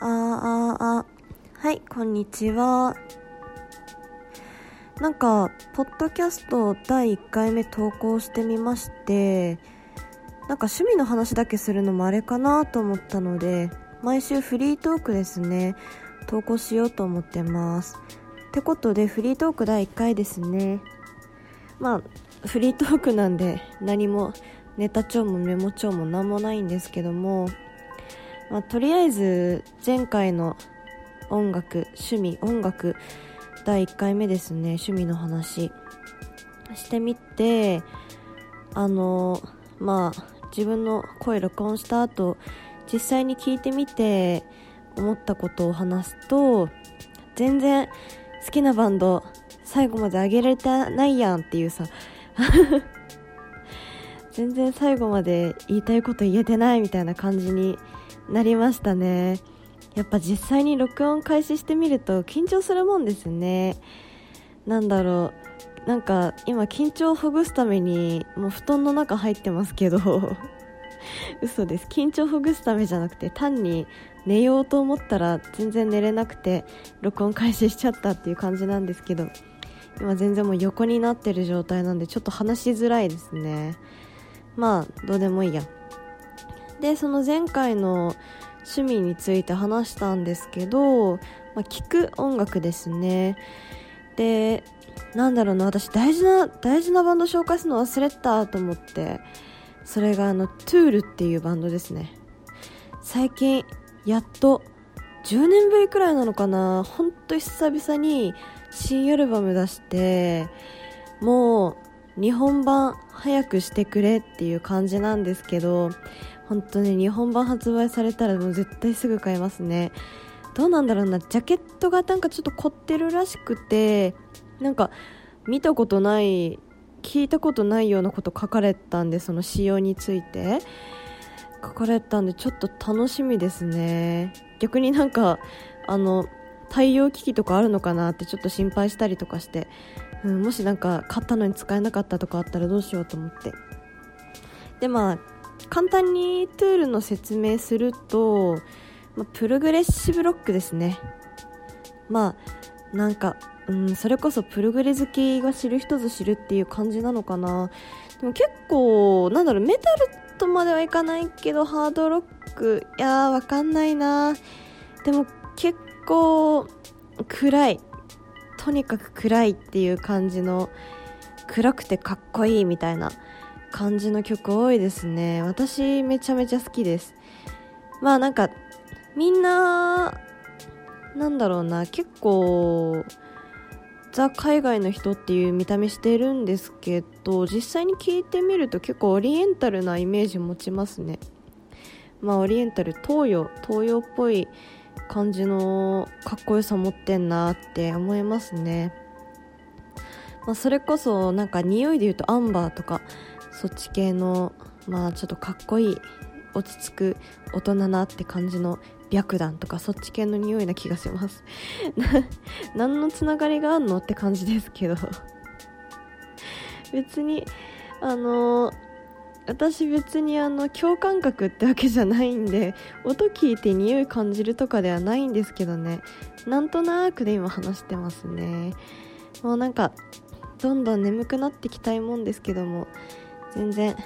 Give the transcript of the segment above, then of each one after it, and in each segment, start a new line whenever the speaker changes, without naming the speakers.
あーああはいこんにちは。なんかポッドキャスト第1回目投稿してみましてなんか趣味の話だけするのもあれかなと思ったので毎週フリートークですね。投稿しようと思ってます。ってことでフリートーク第1回ですね。まあフリートークなんで何もネタ帳もメモ帳も何もないんですけどもまあ、とりあえず前回の音楽趣味音楽第1回目ですね。趣味の話。してみてあのまあ自分の声録音した後実際に聞いてみて思ったことを話すと全然好きなバンド最後まで上げられてないやんっていうさ。全然最後まで言いたいこと言えてないみたいな感じになりましたね。やっぱ実際に録音開始してみると緊張するもんですね。なんだろう。なんか今緊張をほぐすためにもう布団の中入ってますけど。嘘です。緊張をほぐすためじゃなくて単に寝ようと思ったら全然寝れなくて録音開始しちゃったっていう感じなんですけど。今全然もう横になってる状態なんでちょっと話しづらいですね。まあどうでもいいや。でその前回の趣味について話したんですけど、まあ、聞く音楽ですね。でなんだろうな私大事な大事なバンド紹介するの忘れたと思ってそれがあのトゥールっていうバンドですね。最近やっと10年ぶりくらいなのかなほんと久々に新アルバム出してもう日本版早くしてくれっていう感じなんですけど本当ね日本版発売されたらもう絶対すぐ買いますね。どうなんだろうな。ジャケットがなんかちょっと凝ってるらしくてなんか見たことない聞いたことないようなこと書かれたんでその仕様について。書かれたんでちょっと楽しみですね。逆になんかあの対応機器とかあるのかなってちょっと心配したりとかして、うん、もしなんか買ったのに使えなかったとかあったらどうしようと思って。でまあ簡単にトゥールの説明すると、まあ、プログレッシブロックですね。まあなんか、うん、それこそプログレ好きが知る人ぞ知るっていう感じなのかな。でも結構なんだろうメタルとまではいかないけどハードロックいやーわかんないな。でも結構暗い。とにかく暗いっていう感じの暗くてかっこいいみたいな。感じの曲多いですね。私めちゃめちゃ好きです。まあなんかみんななんだろうな結構ザ海外の人っていう見た目してるんですけど実際に聞いてみると結構オリエンタルなイメージ持ちますね。まあオリエンタル東洋東洋っぽい感じのかっこよさ持ってんなって思いますね。まあ、それこそなんか匂いで言うとアンバーとかそっち系のまあちょっとかっこいい落ち着く大人なって感じの白檀とかそっち系の匂いな気がします。何のつながりがあんのって感じですけど。別にあの私別にあの共感覚ってわけじゃないんで音聞いて匂い感じるとかではないんですけどね。なんとなくで今話してますね。もうなんかどんどん眠くなってきたいもんですけども。全然。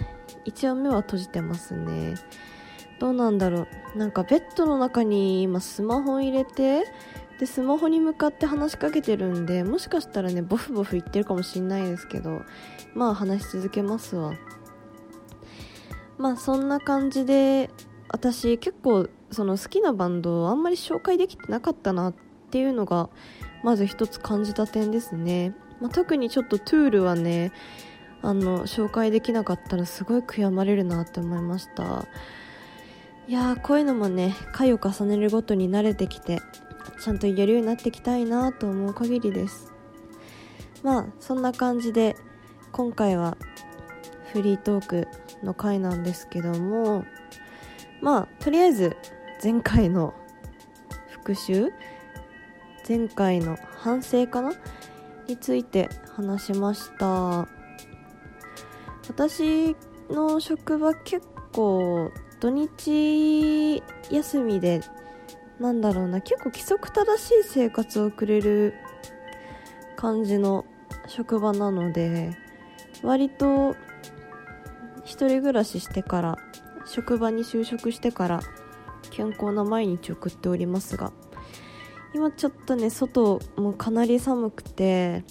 一応目は閉じてますね。どうなんだろう。なんかベッドの中に今スマホ入れてでスマホに向かって話しかけてるんでもしかしたらねボフボフ言ってるかもしんないですけどまあ話し続けますわ。まあそんな感じで私結構その好きなバンドをあんまり紹介できてなかったなっていうのがまず一つ感じた点ですね、まあ、特にちょっとトゥールはねあの紹介できなかったらすごい悔やまれるなって思いました。いやーこういうのもね回を重ねるごとに慣れてきてちゃんと言えるようになっていきたいなと思う限りです。まあそんな感じで今回はフリートークの回なんですけどもまあとりあえず前回の復習前回の反省かな？について話しました。私の職場結構土日休みでなんだろうな結構規則正しい生活を送れる感じの職場なので割と一人暮らししてから職場に就職してから健康な毎日を送っておりますが今ちょっとね外もかなり寒くて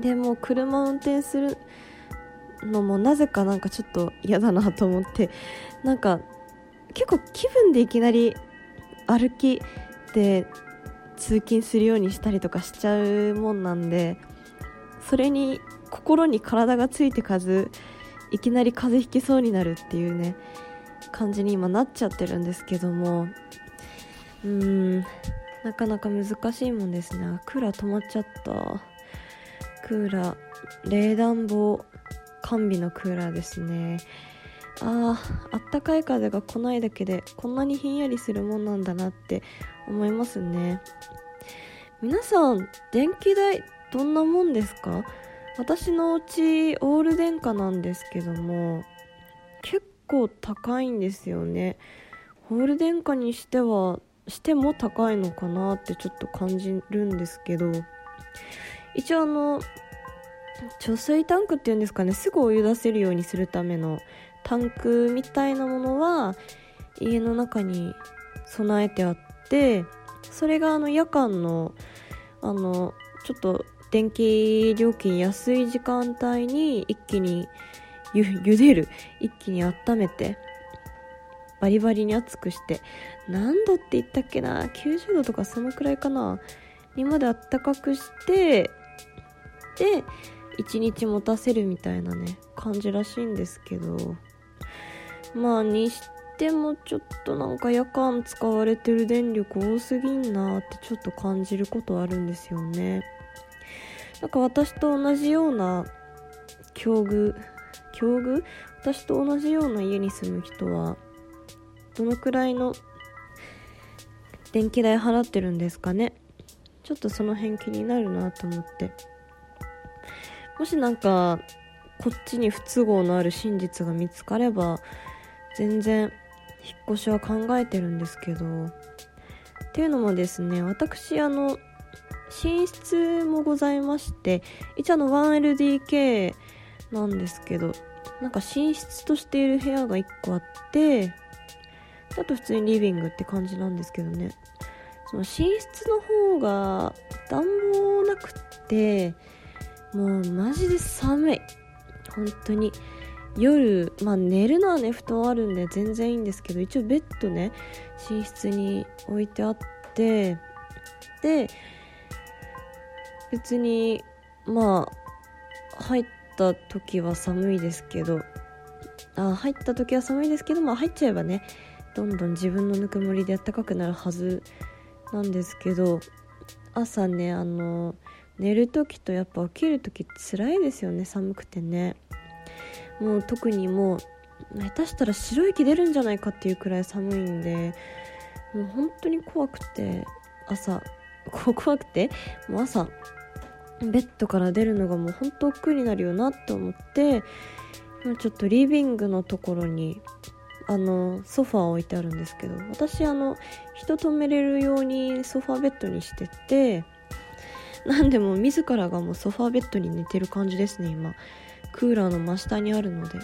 でも車運転するのもなぜかなんかちょっと嫌だなと思ってなんか結構気分でいきなり歩きで通勤するようにしたりとかしちゃうもんなんでそれに心に体がついてかずいきなり風邪ひきそうになるっていうね感じに今なっちゃってるんですけどもうーんなかなか難しいもんですね。クーラー止まっちゃった。クーラー冷暖房。完備のクーラーですね。あああったかい風が来ないだけでこんなにひんやりするもんなんだなって思いますね。皆さん電気代どんなもんですか？私のうちオール電化なんですけども結構高いんですよね。オール電化にしてはしても高いのかなってちょっと感じるんですけど。一応あの貯水タンクっていうんですかね。すぐお湯出せるようにするためのタンクみたいなものは家の中に備えてあってそれがあの夜間のあのちょっと電気料金安い時間帯に一気にゆ茹でる。一気に温めてバリバリに熱くして何度って言ったっけな？90度とかそのくらいかな？にまであったかくしてで1日持たせるみたいなね感じらしいんですけど。まあにしてもちょっとなんか夜間使われてる電力多すぎんなってちょっと感じることあるんですよね。なんか私と同じような境遇境遇？私と同じような家に住む人はどのくらいの電気代払ってるんですかね？ちょっとその辺気になるなと思って。もしなんかこっちに不都合のある真実が見つかれば全然引っ越しは考えてるんですけどっていうのもですね私あの寝室もございまして一応あの 1LDK なんですけどなんか寝室としている部屋が1個あってあと普通にリビングって感じなんですけどね。その寝室の方が暖房なくってもうマジで寒い。本当に。夜まあ寝るのはね布団あるんで全然いいんですけど一応ベッドね寝室に置いてあってで別にまあ入った時は寒いですけどあ入った時は寒いですけどまあ入っちゃえばねどんどん自分のぬくもりで暖かくなるはずなんですけど朝ねあの寝る時とやっぱ起きる時辛いですよね寒くてね。もう特にもう下手したら白い息出るんじゃないかっていうくらい寒いんでもう本当に怖くて朝 怖くてもう朝ベッドから出るのがもう本当億劫になるよなと思って今ちょっとリビングのところにあのソファー置いてあるんですけど私あの人止めれるようにソファーベッドにしててなんでも自らがもうソファーベッドに寝てる感じですね今。クーラーの真下にあるので。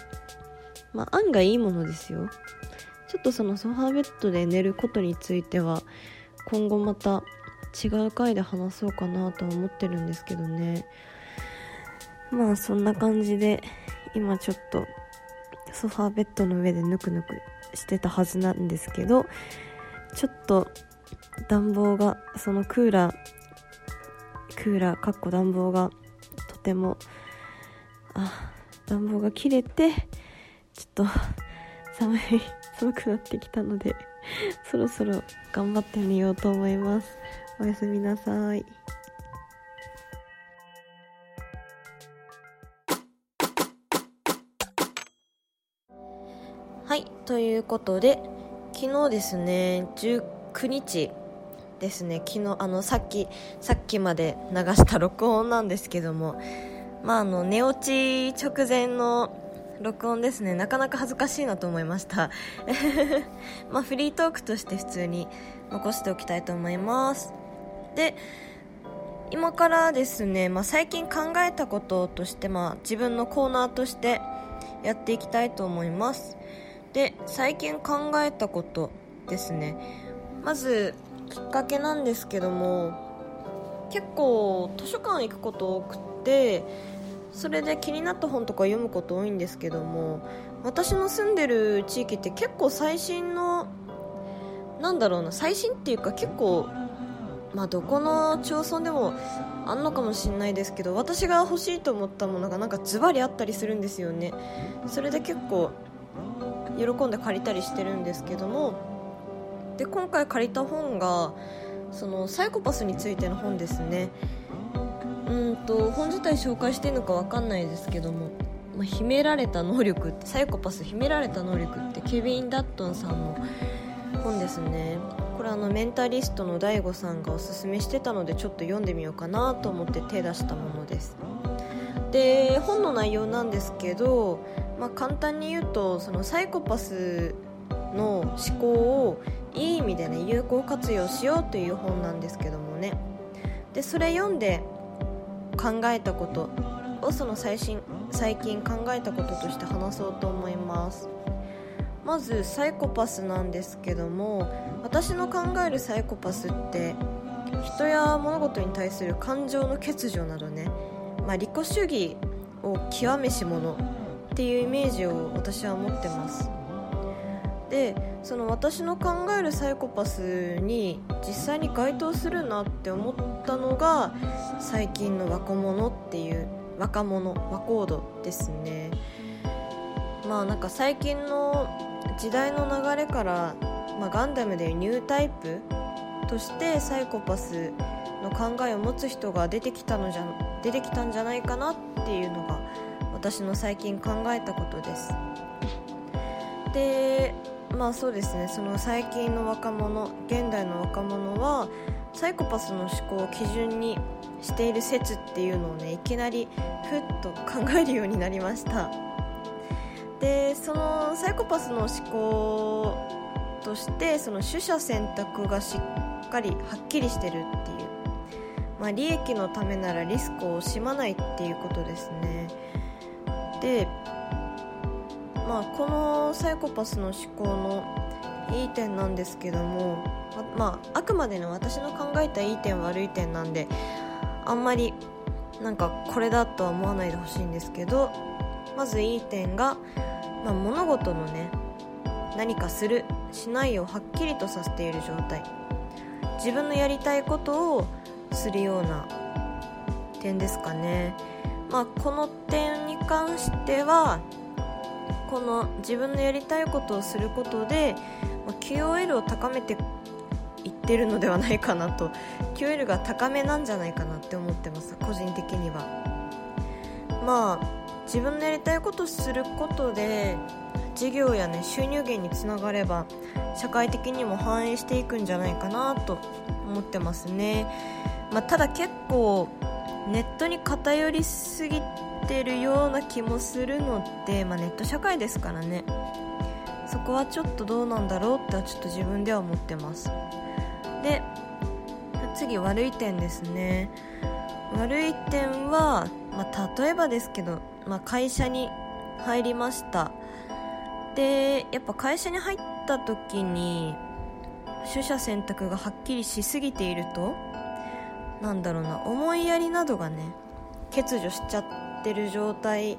まあ案外いいものですよ。ちょっとそのソファーベッドで寝ることについては今後また違う回で話そうかなとは思ってるんですけどね。まあそんな感じで今ちょっとソファーベッドの上でぬくぬくしてたはずなんですけどちょっと暖房がそのクーラークーラーかっこ暖房がとてもあ暖房が切れてちょっと寒い寒くなってきたのでそろそろ頑張ってみようと思います。おやすみなさい。はいということで昨日ですね19日ですね。昨日あのさっきさっきまで流した録音なんですけどもまああの寝落ち直前の録音ですね。なかなか恥ずかしいなと思いました。まあフリートークとして普通に残しておきたいと思います。で今からですね、まあ、最近考えたこととして、まあ、自分のコーナーとしてやっていきたいと思います。で最近考えたことですね。まずきっかけなんですけども結構図書館行くこと多くてそれで気になった本とか読むこと多いんですけども私の住んでる地域って結構最新のなんだろうな最新っていうか結構まあどこの町村でもあんのかもしれないですけど私が欲しいと思ったものがなんかズバリあったりするんですよね。それで結構喜んで借りたりしてるんですけどもで今回借りた本がそのサイコパスについての本ですね。うんと本自体紹介していいのか分かんないですけども、まあ、秘められた能力サイコパス秘められた能力ってケビン・ダットンさんの本ですね。これあのメンタリストの DAIGO さんがおすすめしてたのでちょっと読んでみようかなと思って手出したものです。で本の内容なんですけど、まあ、簡単に言うとそのサイコパスの思考をいい意味でね有効活用しようという本なんですけどもね。でそれ読んで考えたことをその最新最近考えたこととして話そうと思います。まずサイコパスなんですけども私の考えるサイコパスって人や物事に対する感情の欠如などね、まあ、利己主義を極めし者っていうイメージを私は持ってます。でその私の考えるサイコパスに実際に該当するなって思ったのが最近の若者っていう若者和コードですね。まあなんか最近の時代の流れから、まあ、ガンダムでいうニュータイプとしてサイコパスの考えを持つ人が出てきたのじゃ出てきたんじゃないかなっていうのが私の最近考えたことです。でまあそうですね。その最近の若者現代の若者はサイコパスの思考を基準にしている説っていうのをねいきなりふっと考えるようになりました。でそのサイコパスの思考としてその取捨選択がしっかりはっきりしてるっていう、まあ、利益のためならリスクを惜しまないっていうことですね。でまあ、このサイコパスの思考のいい点なんですけども、まあ、あくまでの私の考えたいい点悪い点なんであんまりなんかこれだとは思わないでほしいんですけどまずいい点が、まあ、物事のね何かするしないをはっきりとさせている状態。自分のやりたいことをするような点ですかね、まあ、この点に関してはこの自分のやりたいことをすることで、QOL を高めていってるのではないかなと。QOL が高めなんじゃないかなって思ってます個人的には。まあ自分のやりたいことをすることで事業やね収入源につながれば社会的にも反映していくんじゃないかなと思ってますね、まあ、ただ結構ネットに偏りすぎてるような気もするので、まあ、ネット社会ですからね。そこはちょっとどうなんだろうってはちょっと自分では思ってます。で次悪い点ですね。悪い点は、まあ、例えばですけど、まあ、会社に入りました。でやっぱ会社に入った時に取捨選択がはっきりしすぎているとなんだろうな思いやりなどがね欠如しちゃってる状態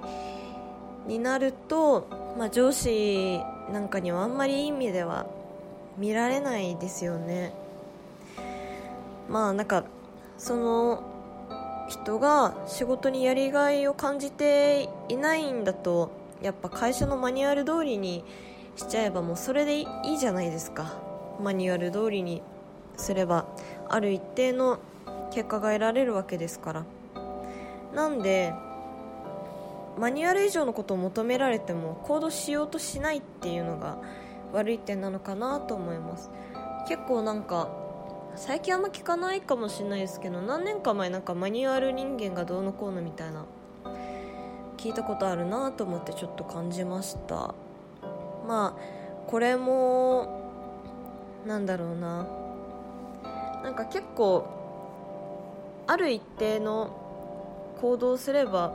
になると、まあ、上司なんかにはあんまりいい意味では見られないですよね。まあなんかその人が仕事にやりがいを感じていないんだとやっぱ会社のマニュアル通りにしちゃえばもうそれでいいじゃないですか。マニュアル通りにすればある一定の結果が得られるわけですから。なんでマニュアル以上のことを求められても行動しようとしないっていうのが悪い点なのかなと思います。結構なんか最近あんま聞かないかもしれないですけど何年か前なんかマニュアル人間がどうのこうのみたいな聞いたことあるなと思ってちょっと感じました。まあこれもなんだろうな。なんか結構ある一定の行動すれば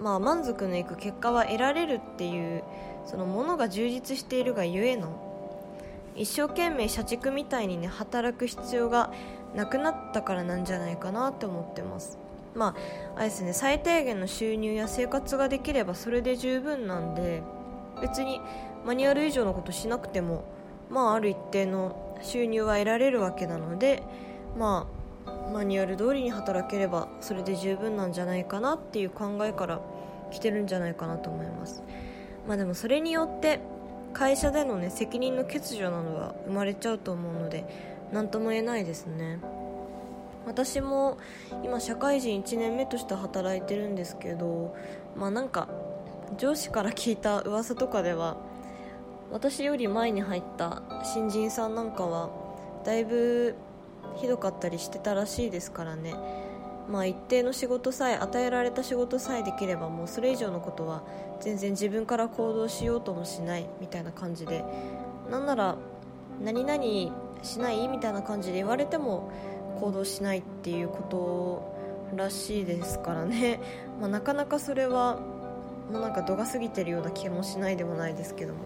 まあ満足のいく結果は得られるっていうそのものが充実しているがゆえの一生懸命社畜みたいにね働く必要がなくなったからなんじゃないかなって思ってます。まああれですね最低限の収入や生活ができればそれで十分なんで別にマニュアル以上のことしなくてもまあある一定の収入は得られるわけなのでまあマニュアル通りに働ければそれで十分なんじゃないかなっていう考えから来てるんじゃないかなと思います。まあでもそれによって会社でのね責任の欠如などは生まれちゃうと思うので何とも言えないですね。私も今社会人1年目として働いてるんですけどまあなんか上司から聞いた噂とかでは私より前に入った新人さんなんかはだいぶひどかったりしてたらしいですからね。まあ一定の仕事さえ与えられた仕事さえできればもうそれ以上のことは全然自分から行動しようともしないみたいな感じで。なんなら何々しない？みたいな感じで言われても行動しないっていうことらしいですからね、まあ、なかなかそれはもうなんか度が過ぎてるような気もしないでもないですけども。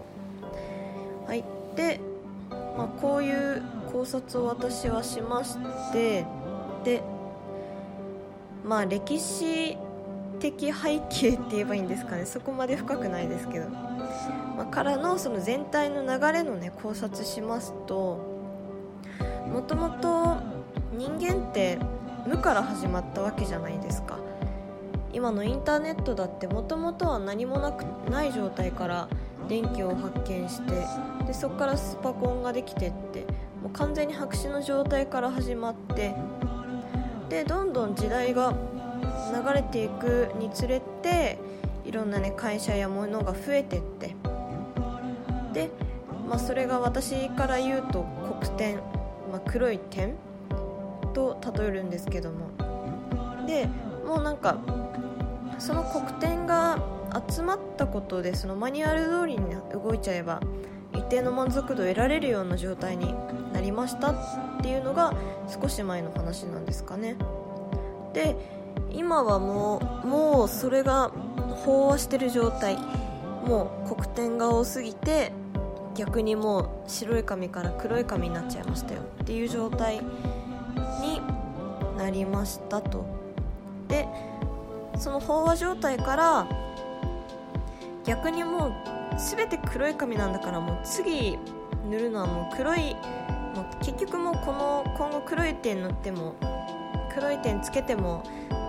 はい。で、まあ、こういう考察を私はしましてでまあ歴史的背景って言えばいいんですかね。そこまで深くないですけど、まあ、からのその全体の流れのね考察しますともともと人間って無から始まったわけじゃないですか。今のインターネットだってもともとは何もなくない状態から電気を発見してでそこからスパコンができてってもう完全に白紙の状態から始まってでどんどん時代が流れていくにつれていろんな、ね、会社やものが増えてってで、まあ、それが私から言うと黒点、まあ、黒い点と例えるんですけどもでもうなんかその黒点が集まったことでそのマニュアル通りに動いちゃえば一定の満足度を得られるような状態にましたっていうのが少し前の話なんですかね。で今はもうもうそれが飽和してる状態。もう黒点が多すぎて逆にもう白い紙から黒い紙になっちゃいましたよっていう状態になりましたと。でその飽和状態から逆にもう全て黒い紙なんだからもう次塗るのはもう黒い結局もうこの今後黒い点塗っても黒い点つけても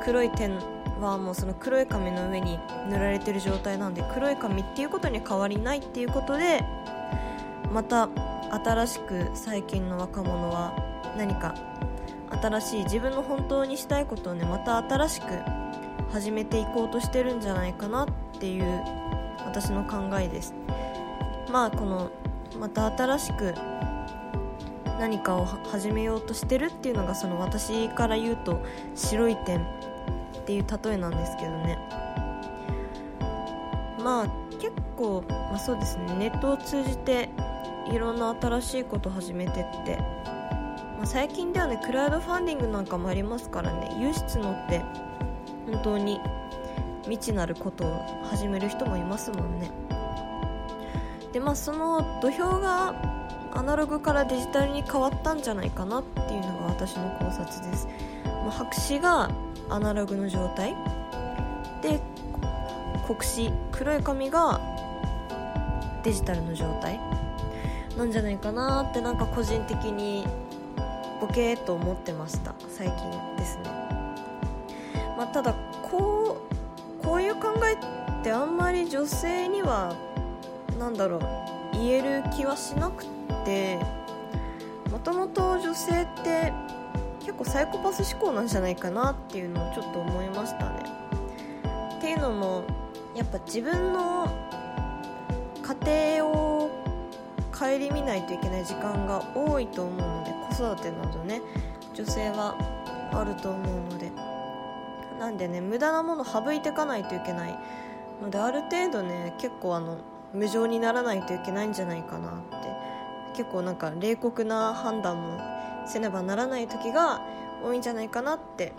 黒い点はもうその黒い紙の上に塗られてる状態なんで黒い紙っていうことに変わりないっていうことでまた新しく最近の若者は何か新しい自分の本当にしたいことをねまた新しく始めていこうとしてるんじゃないかなっていう私の考えです。まあこのまた新しく何かを始めようとしてるっていうのがその私から言うと白い点っていう例えなんですけどね。まあ結構、まあ、そうですね。ネットを通じていろんな新しいことを始めてって、まあ、最近ではねクラウドファンディングなんかもありますからね。有志のって本当に未知なることを始める人もいますもんね。でまあその土俵がアナログからデジタルに変わったんじゃないかなっていうのが私の考察です、まあ、白紙がアナログの状態。で黒紙黒い紙がデジタルの状態。なんじゃないかなってなんか個人的にボケーと思ってました。最近ですね、まあ、ただこうこういう考えってあんまり女性にはなんだろう言える気はしなくて。もともと女性って結構サイコパス思考なんじゃないかなっていうのをちょっと思いましたね。っていうのもやっぱ自分の家庭を顧みないといけない時間が多いと思うので子育てなどね女性はあると思うので。なんでね無駄なもの省いていかないといけないのである程度ね結構あの無情にならないといけないんじゃないかなって結構なんか冷酷な判断もせねばならない時が多いんじゃないかなって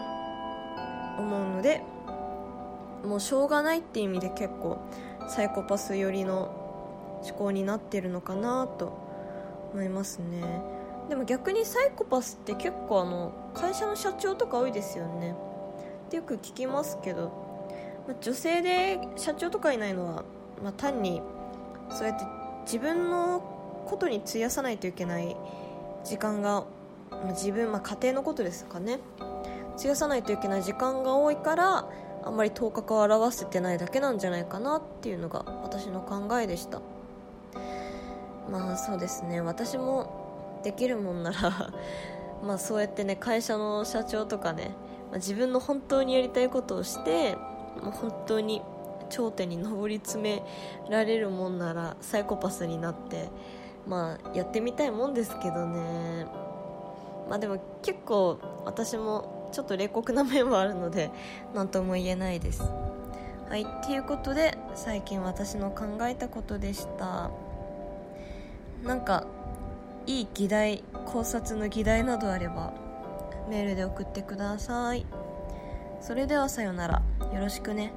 思うのでもうしょうがないっていう意味で結構サイコパス寄りの思考になってるのかなと思いますね。でも逆にサイコパスって結構あの会社の社長とか多いですよね。ってよく聞きますけど、まあ、女性で社長とかいないのは、まあ、単にそうやって自分のことに費やさないといけない時間が、自分、まあ、家庭のことですかね。費やさないといけない時間が多いからあんまり頭角を表せてないだけなんじゃないかなっていうのが私の考えでした。まあそうですね。私もできるもんなら まあそうやってね会社の社長とかね、まあ、自分の本当にやりたいことをしてもう本当に頂点に上り詰められるもんならサイコパスになってまあやってみたいもんですけどね。まあでも結構私もちょっと冷酷な面はあるので何とも言えないです。はいっていうことで最近私の考えたことでした。なんかいい議題考察の議題などあればメールで送ってください。それではさよなら。よろしくね。